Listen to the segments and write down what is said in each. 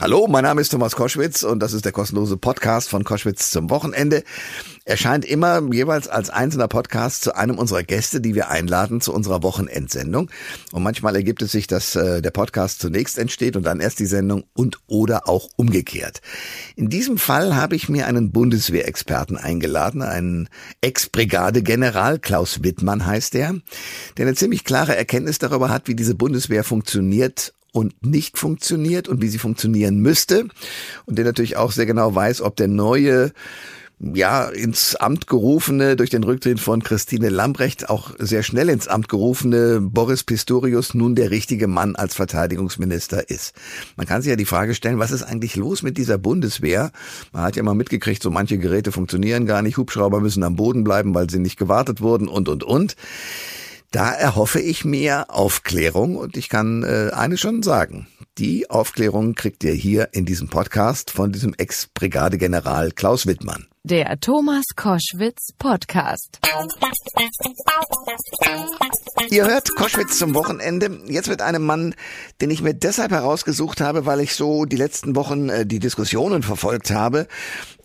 Hallo, mein Name ist Thomas Koschwitz und das ist der kostenlose Podcast von Koschwitz zum Wochenende. Erscheint immer jeweils als einzelner Podcast zu einem unserer Gäste, die wir einladen zu unserer Wochenendsendung. Und manchmal ergibt es sich, dass äh, der Podcast zunächst entsteht und dann erst die Sendung und oder auch umgekehrt. In diesem Fall habe ich mir einen Bundeswehrexperten eingeladen, einen Ex-Brigadegeneral, Klaus Wittmann heißt der, der eine ziemlich klare Erkenntnis darüber hat, wie diese Bundeswehr funktioniert und nicht funktioniert und wie sie funktionieren müsste. Und der natürlich auch sehr genau weiß, ob der neue ja, ins Amt gerufene, durch den Rücktritt von Christine Lambrecht auch sehr schnell ins Amt gerufene Boris Pistorius nun der richtige Mann als Verteidigungsminister ist. Man kann sich ja die Frage stellen, was ist eigentlich los mit dieser Bundeswehr? Man hat ja mal mitgekriegt, so manche Geräte funktionieren gar nicht, Hubschrauber müssen am Boden bleiben, weil sie nicht gewartet wurden und, und, und. Da erhoffe ich mir Aufklärung und ich kann äh, eines schon sagen. Die Aufklärung kriegt ihr hier in diesem Podcast von diesem Ex-Brigadegeneral Klaus Wittmann. Der Thomas Koschwitz Podcast. Ihr hört Koschwitz zum Wochenende. Jetzt wird einem Mann, den ich mir deshalb herausgesucht habe, weil ich so die letzten Wochen äh, die Diskussionen verfolgt habe.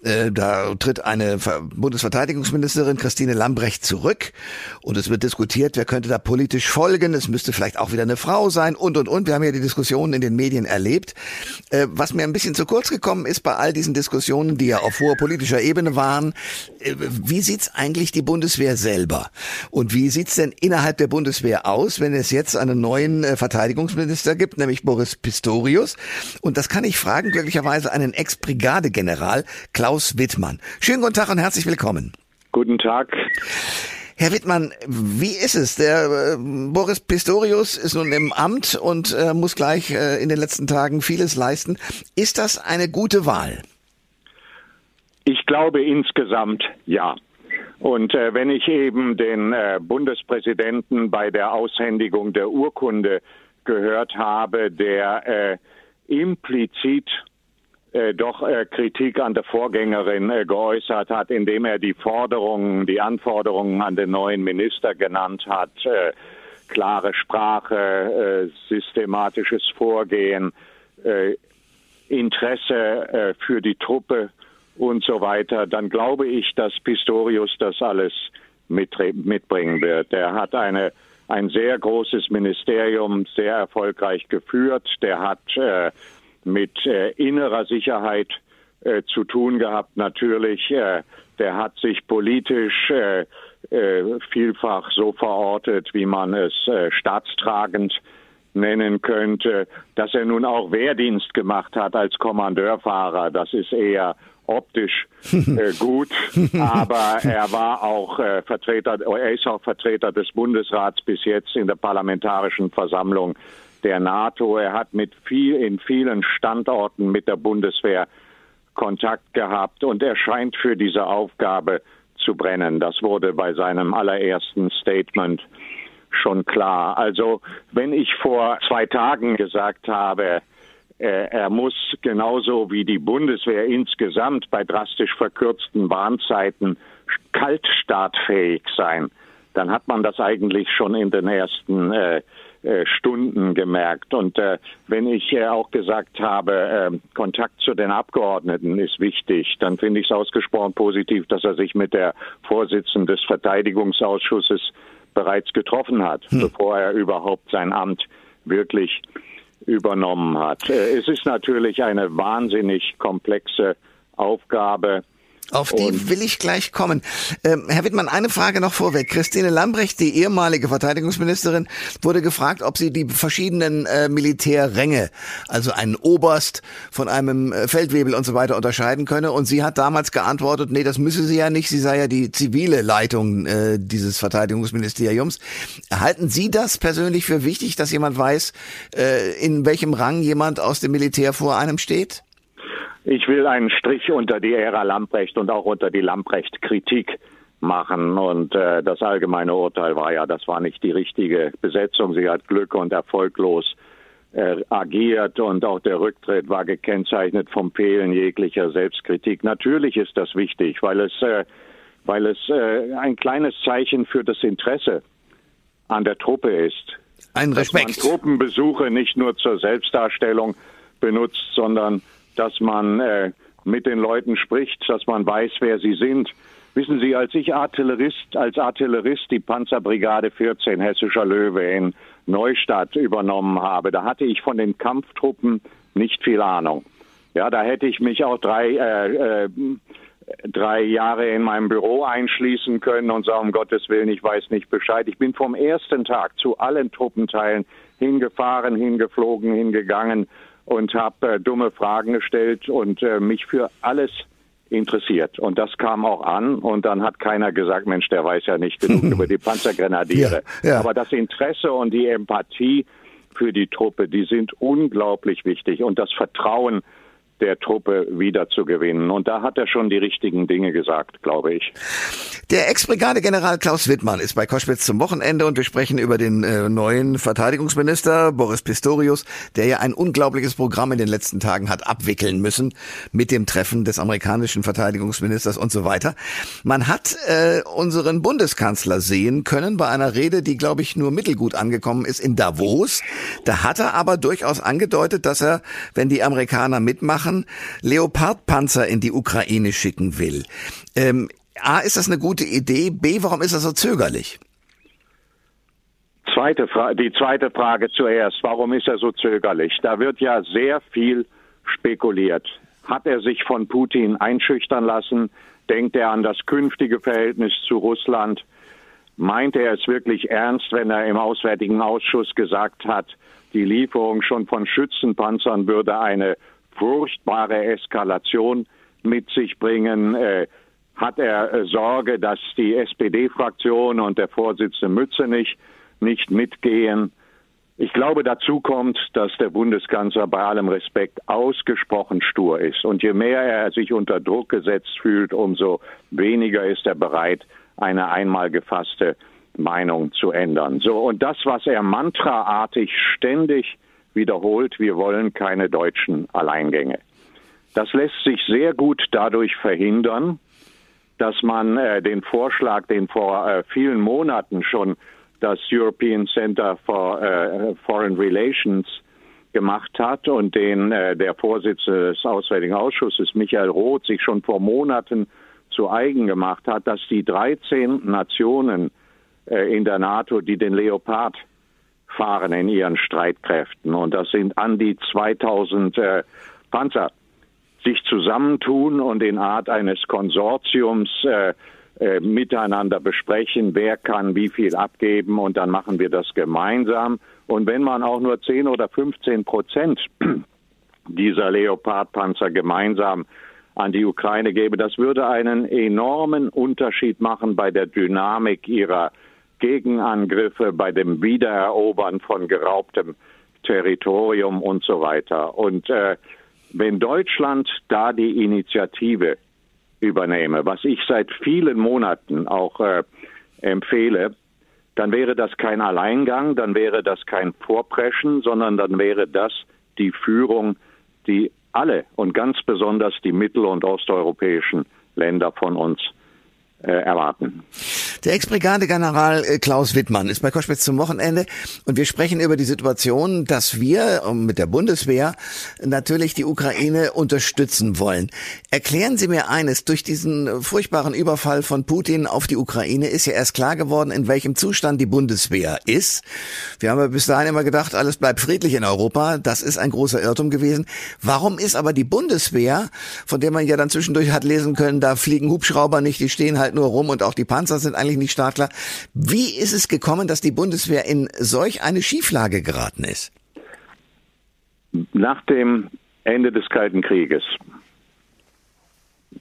Äh, da tritt eine Bundesverteidigungsministerin Christine Lambrecht zurück und es wird diskutiert, wer könnte da politisch folgen. Es müsste vielleicht auch wieder eine Frau sein und und und. Wir haben ja die Diskussionen in den Medien erlebt. Äh, was mir ein bisschen zu kurz gekommen ist bei all diesen Diskussionen, die ja auf hoher politischer Ebene waren, äh, wie sieht's eigentlich die Bundeswehr selber? Und wie sieht's denn innerhalb der Bundeswehr aus, wenn es jetzt einen neuen Verteidigungsminister gibt, nämlich Boris Pistorius? Und das kann ich fragen, glücklicherweise einen Ex-Brigadegeneral, Klaus Wittmann. Schönen guten Tag und herzlich willkommen. Guten Tag. Herr Wittmann, wie ist es? Der äh, Boris Pistorius ist nun im Amt und äh, muss gleich äh, in den letzten Tagen vieles leisten. Ist das eine gute Wahl? Ich glaube insgesamt ja. Und äh, wenn ich eben den äh, Bundespräsidenten bei der Aushändigung der Urkunde gehört habe, der äh, implizit äh, doch äh, Kritik an der Vorgängerin äh, geäußert hat, indem er die Forderungen, die Anforderungen an den neuen Minister genannt hat, äh, klare Sprache, äh, systematisches Vorgehen, Interesse für die Truppe und so weiter, dann glaube ich, dass Pistorius das alles mitbringen wird. Er hat eine ein sehr großes Ministerium sehr erfolgreich geführt. Der hat äh, mit äh, innerer Sicherheit äh, zu tun gehabt. Natürlich, äh, der hat sich politisch äh, äh, vielfach so verortet, wie man es äh, staatstragend nennen könnte. Dass er nun auch Wehrdienst gemacht hat als Kommandeurfahrer, das ist eher optisch gut, aber er war auch Vertreter, er ist auch Vertreter des Bundesrats bis jetzt in der Parlamentarischen Versammlung der NATO. Er hat mit viel, in vielen Standorten mit der Bundeswehr Kontakt gehabt und er scheint für diese Aufgabe zu brennen. Das wurde bei seinem allerersten Statement schon klar. Also wenn ich vor zwei Tagen gesagt habe, äh, er muss genauso wie die Bundeswehr insgesamt bei drastisch verkürzten Warnzeiten kaltstartfähig sein, dann hat man das eigentlich schon in den ersten äh, Stunden gemerkt. Und äh, wenn ich äh, auch gesagt habe, äh, Kontakt zu den Abgeordneten ist wichtig, dann finde ich es ausgesprochen positiv, dass er sich mit der Vorsitzenden des Verteidigungsausschusses bereits getroffen hat, hm. bevor er überhaupt sein Amt wirklich übernommen hat. Äh, es ist natürlich eine wahnsinnig komplexe Aufgabe. Auf die und will ich gleich kommen. Ähm, Herr Wittmann, eine Frage noch vorweg. Christine Lambrecht, die ehemalige Verteidigungsministerin, wurde gefragt, ob sie die verschiedenen äh, Militärränge, also einen Oberst von einem äh, Feldwebel und so weiter unterscheiden könne. Und sie hat damals geantwortet, nee, das müsse sie ja nicht. Sie sei ja die zivile Leitung äh, dieses Verteidigungsministeriums. Halten Sie das persönlich für wichtig, dass jemand weiß, äh, in welchem Rang jemand aus dem Militär vor einem steht? Ich will einen Strich unter die Ära Lamprecht und auch unter die Lamprecht-Kritik machen. Und äh, das allgemeine Urteil war ja, das war nicht die richtige Besetzung. Sie hat Glück und erfolglos äh, agiert und auch der Rücktritt war gekennzeichnet vom Fehlen jeglicher Selbstkritik. Natürlich ist das wichtig, weil es, äh, weil es äh, ein kleines Zeichen für das Interesse an der Truppe ist. Ein Respekt. Dass man Truppenbesuche nicht nur zur Selbstdarstellung benutzt, sondern dass man äh, mit den Leuten spricht, dass man weiß, wer sie sind. Wissen Sie, als ich Artillerist, als Artillerist die Panzerbrigade 14 Hessischer Löwe in Neustadt übernommen habe, da hatte ich von den Kampftruppen nicht viel Ahnung. Ja, da hätte ich mich auch drei, äh, äh, drei Jahre in meinem Büro einschließen können und sagen, um Gottes Willen, ich weiß nicht Bescheid. Ich bin vom ersten Tag zu allen Truppenteilen hingefahren, hingeflogen, hingegangen und habe äh, dumme Fragen gestellt und äh, mich für alles interessiert. Und das kam auch an und dann hat keiner gesagt, Mensch, der weiß ja nicht genug über die Panzergrenadiere. Ja, ja. Aber das Interesse und die Empathie für die Truppe, die sind unglaublich wichtig und das Vertrauen der Truppe wiederzugewinnen. Und da hat er schon die richtigen Dinge gesagt, glaube ich. Der Ex-Brigadegeneral Klaus Wittmann ist bei Koschwitz zum Wochenende und wir sprechen über den äh, neuen Verteidigungsminister Boris Pistorius, der ja ein unglaubliches Programm in den letzten Tagen hat abwickeln müssen mit dem Treffen des amerikanischen Verteidigungsministers und so weiter. Man hat äh, unseren Bundeskanzler sehen können bei einer Rede, die, glaube ich, nur mittelgut angekommen ist in Davos. Da hat er aber durchaus angedeutet, dass er, wenn die Amerikaner mitmachen, Leopardpanzer in die Ukraine schicken will. Ähm, A, ist das eine gute Idee? B, warum ist er so zögerlich? Zweite die zweite Frage zuerst. Warum ist er so zögerlich? Da wird ja sehr viel spekuliert. Hat er sich von Putin einschüchtern lassen? Denkt er an das künftige Verhältnis zu Russland? Meint er es wirklich ernst, wenn er im Auswärtigen Ausschuss gesagt hat, die Lieferung schon von Schützenpanzern würde eine furchtbare Eskalation mit sich bringen? Äh, hat er äh, Sorge, dass die SPD-Fraktion und der Vorsitzende Mützenich nicht mitgehen. Ich glaube, dazu kommt, dass der Bundeskanzler bei allem Respekt ausgesprochen stur ist. Und je mehr er sich unter Druck gesetzt fühlt, umso weniger ist er bereit, eine einmal gefasste Meinung zu ändern. So, und das, was er mantraartig ständig wiederholt, wir wollen keine deutschen Alleingänge. Das lässt sich sehr gut dadurch verhindern, dass man äh, den Vorschlag, den vor äh, vielen Monaten schon das European Center for äh, Foreign Relations gemacht hat und den äh, der Vorsitzende des Auswärtigen Ausschusses Michael Roth sich schon vor Monaten zu eigen gemacht hat, dass die 13 Nationen äh, in der NATO, die den Leopard fahren in ihren Streitkräften, und das sind an die 2000 äh, Panzer, sich zusammentun und in Art eines Konsortiums äh, äh, miteinander besprechen, wer kann wie viel abgeben und dann machen wir das gemeinsam. Und wenn man auch nur 10 oder 15 Prozent dieser Leopardpanzer gemeinsam an die Ukraine gäbe, das würde einen enormen Unterschied machen bei der Dynamik ihrer Gegenangriffe, bei dem Wiedererobern von geraubtem Territorium und so weiter. Und äh, wenn Deutschland da die Initiative übernehme, was ich seit vielen Monaten auch äh, empfehle, dann wäre das kein Alleingang, dann wäre das kein Vorpreschen, sondern dann wäre das die Führung, die alle und ganz besonders die mittel- und osteuropäischen Länder von uns äh, erwarten. Der Ex-Brigadegeneral äh, Klaus Wittmann ist bei Koschwitz zum Wochenende und wir sprechen über die Situation, dass wir ähm, mit der Bundeswehr natürlich die Ukraine unterstützen wollen. Erklären Sie mir eines, durch diesen furchtbaren Überfall von Putin auf die Ukraine ist ja erst klar geworden, in welchem Zustand die Bundeswehr ist. Wir haben ja bis dahin immer gedacht, alles bleibt friedlich in Europa. Das ist ein großer Irrtum gewesen. Warum ist aber die Bundeswehr, von der man ja dann zwischendurch hat lesen können, da fliegen Hubschrauber nicht, die stehen halt nur rum und auch die Panzer sind eigentlich nicht startklar. Wie ist es gekommen, dass die Bundeswehr in solch eine Schieflage geraten ist? Nach dem Ende des Kalten Krieges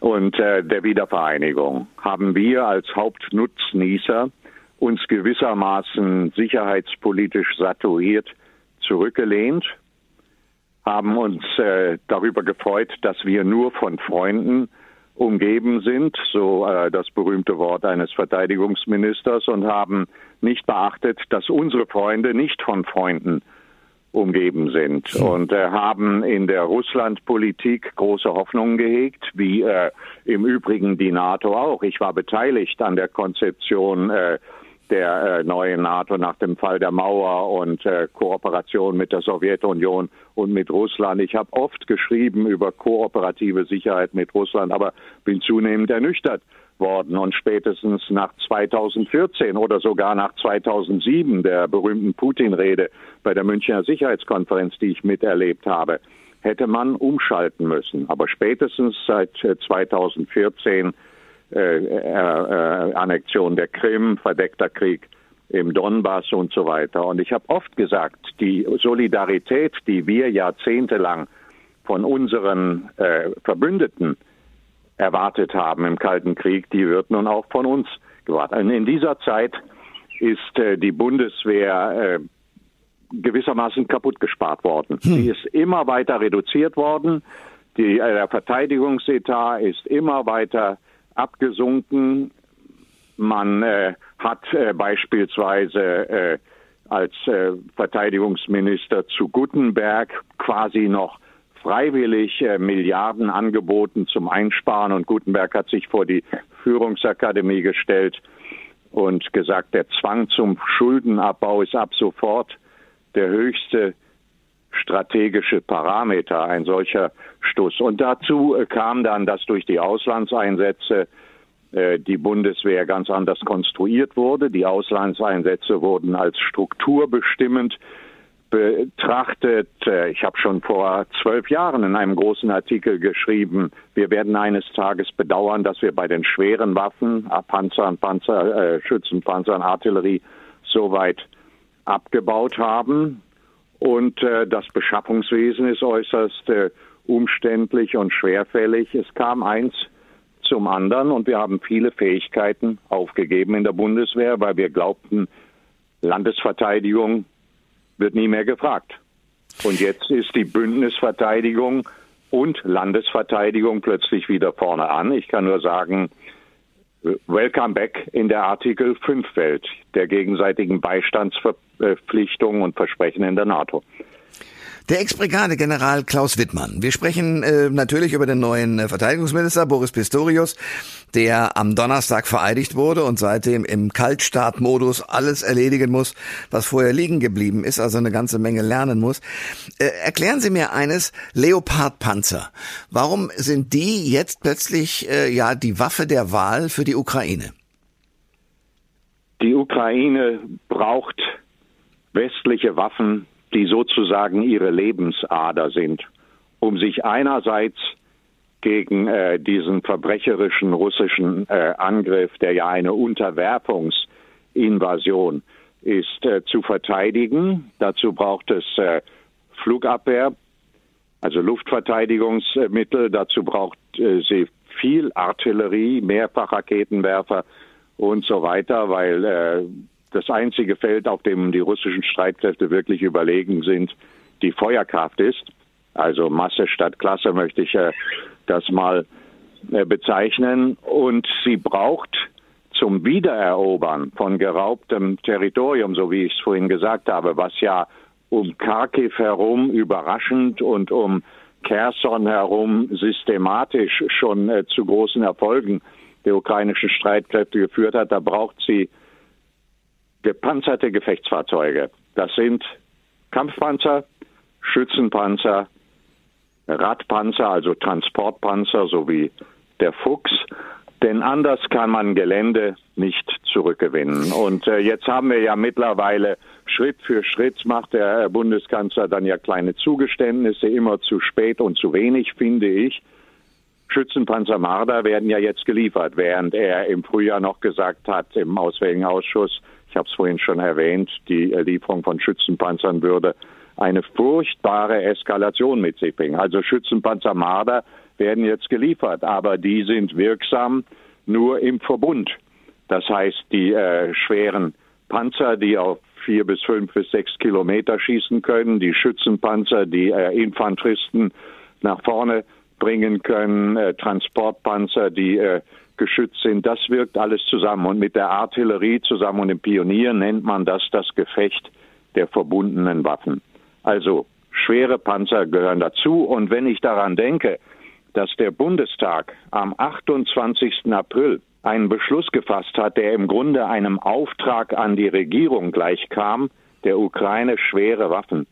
und äh, der Wiedervereinigung haben wir als Hauptnutznießer uns gewissermaßen sicherheitspolitisch saturiert zurückgelehnt, haben uns äh, darüber gefreut, dass wir nur von Freunden umgeben sind, so äh, das berühmte Wort eines Verteidigungsministers, und haben nicht beachtet, dass unsere Freunde nicht von Freunden umgeben sind hm. und äh, haben in der Russlandpolitik große Hoffnungen gehegt, wie äh, im Übrigen die NATO auch. Ich war beteiligt an der Konzeption äh, der äh, neuen NATO nach dem Fall der Mauer und äh, Kooperation mit der Sowjetunion und mit Russland. Ich habe oft geschrieben über kooperative Sicherheit mit Russland, aber bin zunehmend ernüchtert worden. Und spätestens nach 2014 oder sogar nach 2007, der berühmten Putin-Rede bei der Münchner Sicherheitskonferenz, die ich miterlebt habe, hätte man umschalten müssen. Aber spätestens seit 2014 äh, äh, äh, Annexion der Krim, verdeckter Krieg im Donbass und so weiter. Und ich habe oft gesagt, die Solidarität, die wir jahrzehntelang von unseren äh, Verbündeten erwartet haben im Kalten Krieg, die wird nun auch von uns gewartet. Und in dieser Zeit ist äh, die Bundeswehr äh, gewissermaßen kaputt gespart worden. Hm. Sie ist immer weiter reduziert worden. Die, der Verteidigungsetat ist immer weiter abgesunken. Man äh, hat äh, beispielsweise äh, als äh, Verteidigungsminister zu Gutenberg quasi noch freiwillig äh, Milliarden angeboten zum Einsparen und Gutenberg hat sich vor die Führungsakademie gestellt und gesagt, der Zwang zum Schuldenabbau ist ab sofort der höchste strategische Parameter, ein solcher Stuss. Und dazu äh, kam dann, dass durch die Auslandseinsätze äh, die Bundeswehr ganz anders konstruiert wurde. Die Auslandseinsätze wurden als strukturbestimmend betrachtet. Äh, ich habe schon vor zwölf Jahren in einem großen Artikel geschrieben, wir werden eines Tages bedauern, dass wir bei den schweren Waffen, Panzern, Panzer, äh, Schützenpanzern, Artillerie so weit abgebaut haben. Und äh, das Beschaffungswesen ist äußerst äh, umständlich und schwerfällig. Es kam eins zum anderen und wir haben viele Fähigkeiten aufgegeben in der Bundeswehr, weil wir glaubten, Landesverteidigung wird nie mehr gefragt. Und jetzt ist die Bündnisverteidigung und Landesverteidigung plötzlich wieder vorne an. Ich kann nur sagen, Welcome back in der Artikel 5 Welt der gegenseitigen Beistandsverpflichtungen und Versprechen in der NATO. Der Ex-Brigadegeneral Klaus Wittmann. Wir sprechen äh, natürlich über den neuen äh, Verteidigungsminister Boris Pistorius, der am Donnerstag vereidigt wurde und seitdem im Kaltstartmodus alles erledigen muss, was vorher liegen geblieben ist, also eine ganze Menge lernen muss. Äh, erklären Sie mir eines, Leopard-Panzer. Warum sind die jetzt plötzlich äh, ja die Waffe der Wahl für die Ukraine? Die Ukraine braucht westliche Waffen die sozusagen ihre Lebensader sind, um sich einerseits gegen äh, diesen verbrecherischen russischen äh, Angriff, der ja eine Unterwerfungsinvasion ist, äh, zu verteidigen. Dazu braucht es äh, Flugabwehr, also Luftverteidigungsmittel. Dazu braucht äh, sie viel Artillerie, Mehrfachraketenwerfer und so weiter, weil äh, das einzige Feld, auf dem die russischen Streitkräfte wirklich überlegen sind, die Feuerkraft ist. Also Masse statt Klasse möchte ich äh, das mal äh, bezeichnen. Und sie braucht zum Wiedererobern von geraubtem Territorium, so wie ich es vorhin gesagt habe, was ja um Kharkiv herum überraschend und um Kherson herum systematisch schon äh, zu großen Erfolgen der ukrainischen Streitkräfte geführt hat, da braucht sie gepanzerte Gefechtsfahrzeuge. Das sind Kampfpanzer, Schützenpanzer, Radpanzer, also Transportpanzer sowie der Fuchs. Denn anders kann man Gelände nicht zurückgewinnen. Und äh, jetzt haben wir ja mittlerweile Schritt für Schritt macht der Bundeskanzler dann ja kleine Zugeständnisse, immer zu spät und zu wenig, finde ich. Schützenpanzer Marder werden ja jetzt geliefert, während er im Frühjahr noch gesagt hat im Auswärtigen Ausschuss, ich habe es vorhin schon erwähnt, die Lieferung von Schützenpanzern würde eine furchtbare Eskalation mit sich bringen. Also Schützenpanzer Marder werden jetzt geliefert, aber die sind wirksam nur im Verbund. Das heißt, die äh, schweren Panzer, die auf vier bis fünf bis sechs Kilometer schießen können, die Schützenpanzer, die äh, Infanteristen nach vorne bringen können, äh, Transportpanzer, die äh, geschützt sind. Das wirkt alles zusammen. Und mit der Artillerie zusammen und dem Pionier nennt man das das Gefecht der verbundenen Waffen. Also schwere Panzer gehören dazu. Und wenn ich daran denke, dass der Bundestag am 28. April einen Beschluss gefasst hat, der im Grunde einem Auftrag an die Regierung gleichkam, der Ukraine schwere Waffen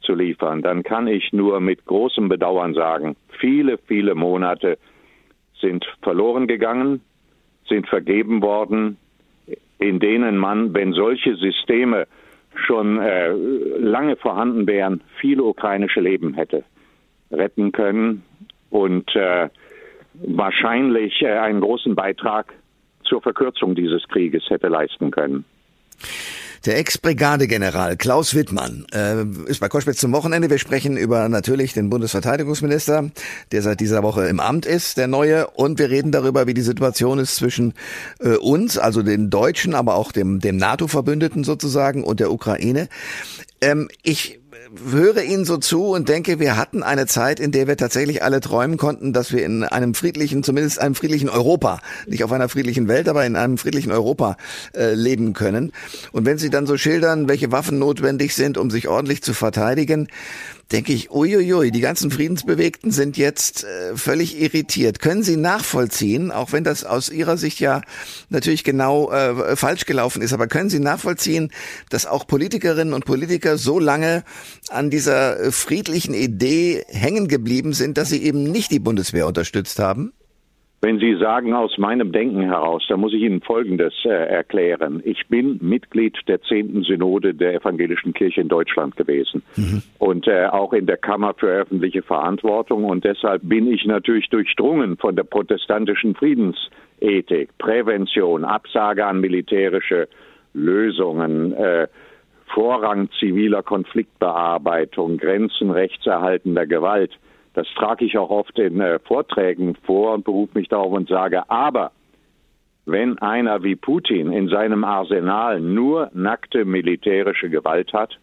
zu liefern, dann kann ich nur mit großem Bedauern sagen, viele, viele Monate sind verloren gegangen, sind vergeben worden, in denen man, wenn solche Systeme schon äh, lange vorhanden wären, viele ukrainische Leben hätte retten können und äh, wahrscheinlich äh, einen großen Beitrag zur Verkürzung dieses Krieges hätte leisten können. Der Ex-Brigadegeneral Klaus Wittmann äh, ist bei Koschwitz zum Wochenende. Wir sprechen über natürlich den Bundesverteidigungsminister, der seit dieser Woche im Amt ist, der neue. Und wir reden darüber, wie die Situation ist zwischen äh, uns, also den Deutschen, aber auch dem, dem NATO-Verbündeten sozusagen und der Ukraine. Ähm, ich höre Ihnen so zu und denke, wir hatten eine Zeit, in der wir tatsächlich alle träumen konnten, dass wir in einem friedlichen, zumindest einem friedlichen Europa, nicht auf einer friedlichen Welt, aber in einem friedlichen Europa äh, leben können. Und wenn Sie dann so schildern, welche Waffen notwendig sind, um sich ordentlich zu verteidigen, denke ich, uiuiui, die ganzen Friedensbewegten sind jetzt äh, völlig irritiert. Können Sie nachvollziehen, auch wenn das aus Ihrer Sicht ja natürlich genau äh, falsch gelaufen ist, aber können Sie nachvollziehen, dass auch Politikerinnen und Politiker so lange an dieser friedlichen Idee hängen geblieben sind, dass sie eben nicht die Bundeswehr unterstützt haben? Wenn Sie sagen aus meinem Denken heraus, dann muss ich Ihnen Folgendes äh, erklären. Ich bin Mitglied der zehnten Synode der Evangelischen Kirche in Deutschland gewesen mhm. und äh, auch in der Kammer für öffentliche Verantwortung und deshalb bin ich natürlich durchdrungen von der protestantischen Friedensethik, Prävention, Absage an militärische Lösungen, äh, Vorrang ziviler Konfliktbearbeitung, Grenzen rechtserhaltender Gewalt. Das trage ich auch oft in äh, Vorträgen vor und berufe mich darauf und sage, aber wenn einer wie Putin in seinem Arsenal nur nackte militärische Gewalt hat,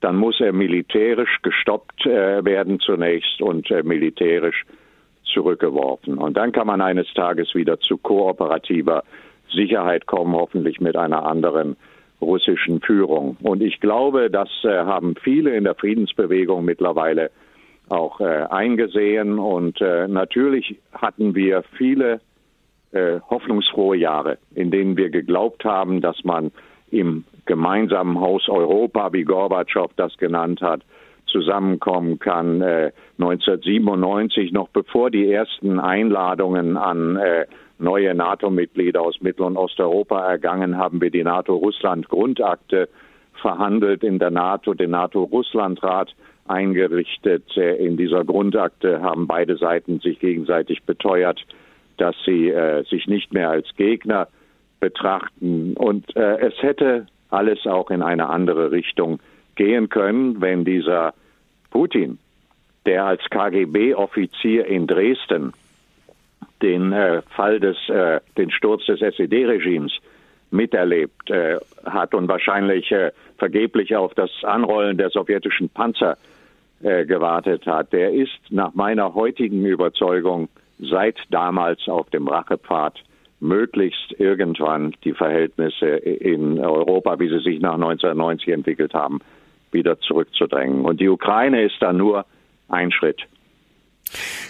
dann muss er militärisch gestoppt äh, werden zunächst und äh, militärisch zurückgeworfen. Und dann kann man eines Tages wieder zu kooperativer Sicherheit kommen, hoffentlich mit einer anderen russischen Führung. Und ich glaube, das äh, haben viele in der Friedensbewegung mittlerweile auch äh, eingesehen. Und äh, natürlich hatten wir viele äh, hoffnungsfrohe Jahre, in denen wir geglaubt haben, dass man im gemeinsamen Haus Europa, wie Gorbatschow das genannt hat, zusammenkommen kann. Äh, 1997, noch bevor die ersten Einladungen an äh, neue NATO-Mitglieder aus Mittel- und Osteuropa ergangen, haben wir die NATO-Russland-Grundakte verhandelt in der NATO, den NATO-Russland-Rat eingerichtet. Äh, in dieser Grundakte haben beide Seiten sich gegenseitig beteuert, dass sie äh, sich nicht mehr als Gegner betrachten. Und äh, es hätte alles auch in eine andere Richtung gehen können, wenn dieser Putin, der als KGB-Offizier in Dresden den äh, Fall des, äh, den Sturz des SED-Regimes miterlebt äh, hat und wahrscheinlich vergeblich auf das Anrollen der sowjetischen Panzer äh, gewartet hat, der ist nach meiner heutigen Überzeugung seit damals auf dem Rachepfad möglichst irgendwann die Verhältnisse in Europa, wie sie sich nach 1990 entwickelt haben, wieder zurückzudrängen. Und die Ukraine ist da nur ein Schritt.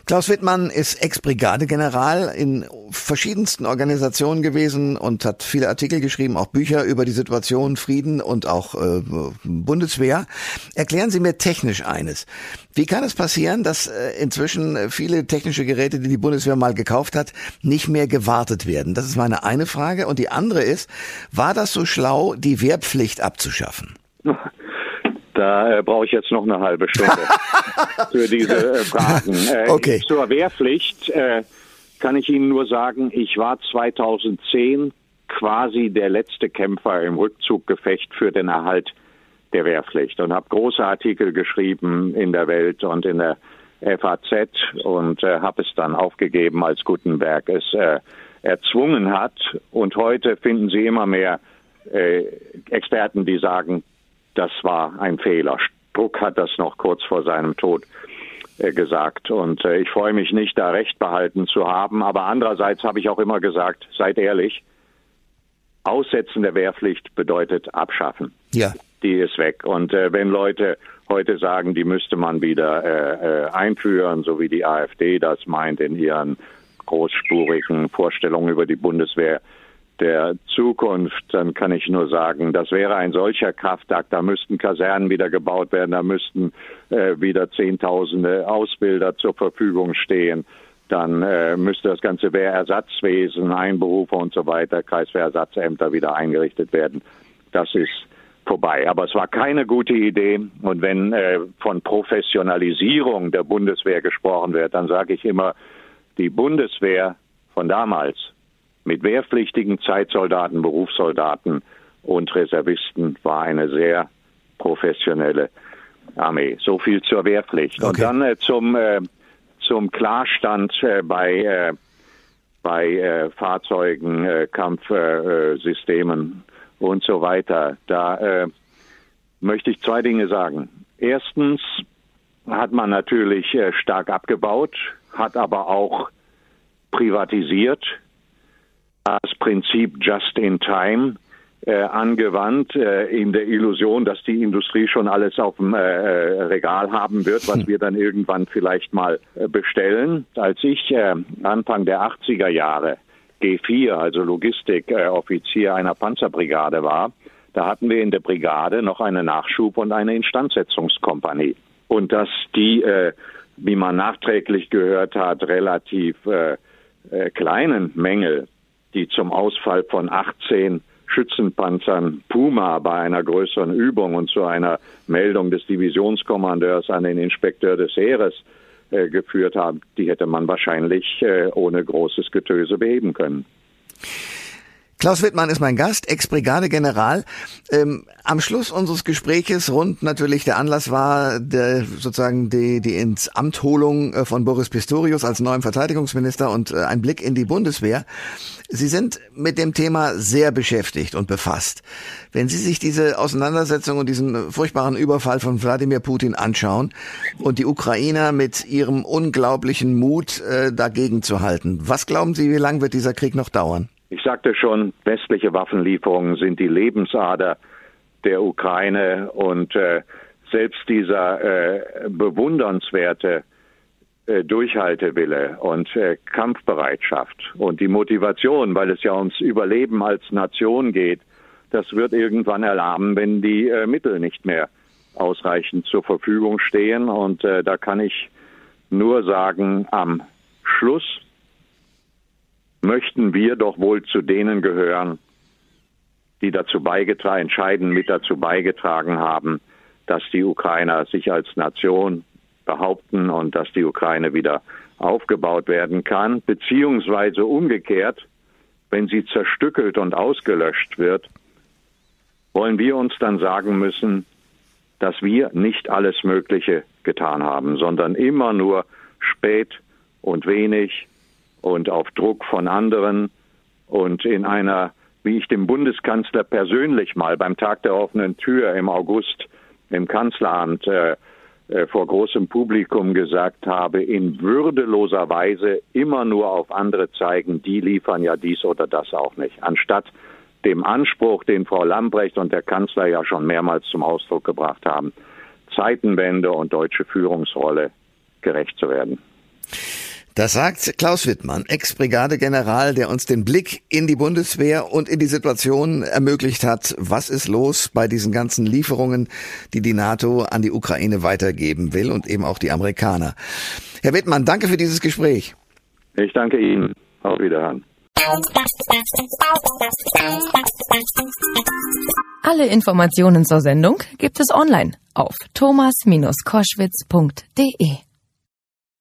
Klaus Wittmann ist Ex-Brigadegeneral in verschiedensten Organisationen gewesen und hat viele Artikel geschrieben, auch Bücher über die Situation, Frieden und auch äh, Bundeswehr. Erklären Sie mir technisch eines. Wie kann es passieren, dass äh, inzwischen viele technische Geräte, die die Bundeswehr mal gekauft hat, nicht mehr gewartet werden? Das ist meine eine Frage. Und die andere ist, war das so schlau, die Wehrpflicht abzuschaffen? Da äh, brauche ich jetzt noch eine halbe Stunde für diese äh, Fragen. Äh, okay. Zur Wehrpflicht äh, kann ich Ihnen nur sagen, ich war 2010 quasi der letzte Kämpfer im Rückzuggefecht für den Erhalt der Wehrpflicht und habe große Artikel geschrieben in der Welt und in der FAZ und äh, habe es dann aufgegeben, als Gutenberg es äh, erzwungen hat. Und heute finden Sie immer mehr Experten, die sagen, das war ein Fehler. Struck hat das noch kurz vor seinem Tod äh, gesagt. Und äh, ich freue mich nicht, da Recht behalten zu haben. Aber andererseits habe ich auch immer gesagt, seid ehrlich, Aussetzen der Wehrpflicht bedeutet abschaffen. Ja. Die ist weg. Und äh, wenn Leute heute sagen, die müsste man wieder äh, äh, einführen, so wie die AfD das meint in ihren großspurigen Vorstellungen über die Bundeswehr der Zukunft, dann kann ich nur sagen, das wäre ein solcher Kraftakt. Da müssten Kasernen wieder gebaut werden, da müssten äh, wieder Zehntausende Ausbilder zur Verfügung stehen. Dann äh, müsste das ganze Wehrersatzwesen, Einberufe und so weiter, Kreiswehrersatzämter wieder eingerichtet werden. Das ist vorbei. Aber es war keine gute Idee. Und wenn äh, von Professionalisierung der Bundeswehr gesprochen wird, dann sage ich immer, die Bundeswehr von damals mit wehrpflichtigen Zeitsoldaten, Berufssoldaten und Reservisten war eine sehr professionelle Armee. So viel zur Wehrpflicht. Okay. Und dann äh, zum, äh, zum Klarstand äh, bei, äh, bei äh, Fahrzeugen, äh, Kampfsystemen und so weiter. Da möchte ich zwei Dinge sagen. Erstens hat man natürlich stark abgebaut, hat aber auch privatisiert das Prinzip Just in Time äh, angewandt, äh, in der Illusion, dass die Industrie schon alles auf dem äh, äh Regal haben wird, was hm. wir dann irgendwann vielleicht mal äh, bestellen. Als ich äh, Anfang der 80er Jahre G4, also Logistikoffizier einer Panzerbrigade war, da hatten wir in der Brigade noch eine Nachschub- und eine Instandsetzungskompanie. Und dass die, wie man nachträglich gehört hat, relativ kleinen Mängel die zum Ausfall von 18 Schützenpanzern Puma bei einer größeren Übung und zu einer Meldung des Divisionskommandeurs an den Inspekteur des Heeres äh, geführt haben, die hätte man wahrscheinlich äh, ohne großes Getöse beheben können. Klaus Wittmann ist mein Gast, Ex-Brigadegeneral. Ähm, am Schluss unseres Gespräches rund natürlich der Anlass war der, sozusagen die, die ins Amtholung äh, von Boris Pistorius als neuem Verteidigungsminister und äh, ein Blick in die Bundeswehr. Sie sind mit dem Thema sehr beschäftigt und befasst. Wenn Sie sich diese Auseinandersetzung und diesen furchtbaren Überfall von Wladimir Putin anschauen und die Ukrainer mit ihrem unglaublichen Mut äh, dagegen zu halten, was glauben Sie, wie lange wird dieser Krieg noch dauern? Ich sagte schon, westliche Waffenlieferungen sind die Lebensader der Ukraine und äh, selbst dieser äh, bewundernswerte äh, Durchhaltewille und äh, Kampfbereitschaft und die Motivation, weil es ja ums Überleben als Nation geht, das wird irgendwann erlahmen, wenn die äh, Mittel nicht mehr ausreichend zur Verfügung stehen. Und äh, da kann ich nur sagen, am Schluss möchten wir doch wohl zu denen gehören, die dazu beigetragen, entscheidend mit dazu beigetragen haben, dass die Ukrainer sich als Nation behaupten und dass die Ukraine wieder aufgebaut werden kann, beziehungsweise umgekehrt, wenn sie zerstückelt und ausgelöscht wird, wollen wir uns dann sagen müssen, dass wir nicht alles Mögliche getan haben, sondern immer nur spät und wenig und auf Druck von anderen und in einer, wie ich dem Bundeskanzler persönlich mal beim Tag der offenen Tür im August im Kanzleramt äh, äh, vor großem Publikum gesagt habe, in würdeloser Weise immer nur auf andere zeigen, die liefern ja dies oder das auch nicht, anstatt dem Anspruch, den Frau Lambrecht und der Kanzler ja schon mehrmals zum Ausdruck gebracht haben, Zeitenwende und deutsche Führungsrolle gerecht zu werden. Das sagt Klaus Wittmann, Ex-Brigadegeneral, der uns den Blick in die Bundeswehr und in die Situation ermöglicht hat. Was ist los bei diesen ganzen Lieferungen, die die NATO an die Ukraine weitergeben will und eben auch die Amerikaner? Herr Wittmann, danke für dieses Gespräch. Ich danke Ihnen. Auf Wiederhören. Alle Informationen zur Sendung gibt es online auf thomas-koschwitz.de.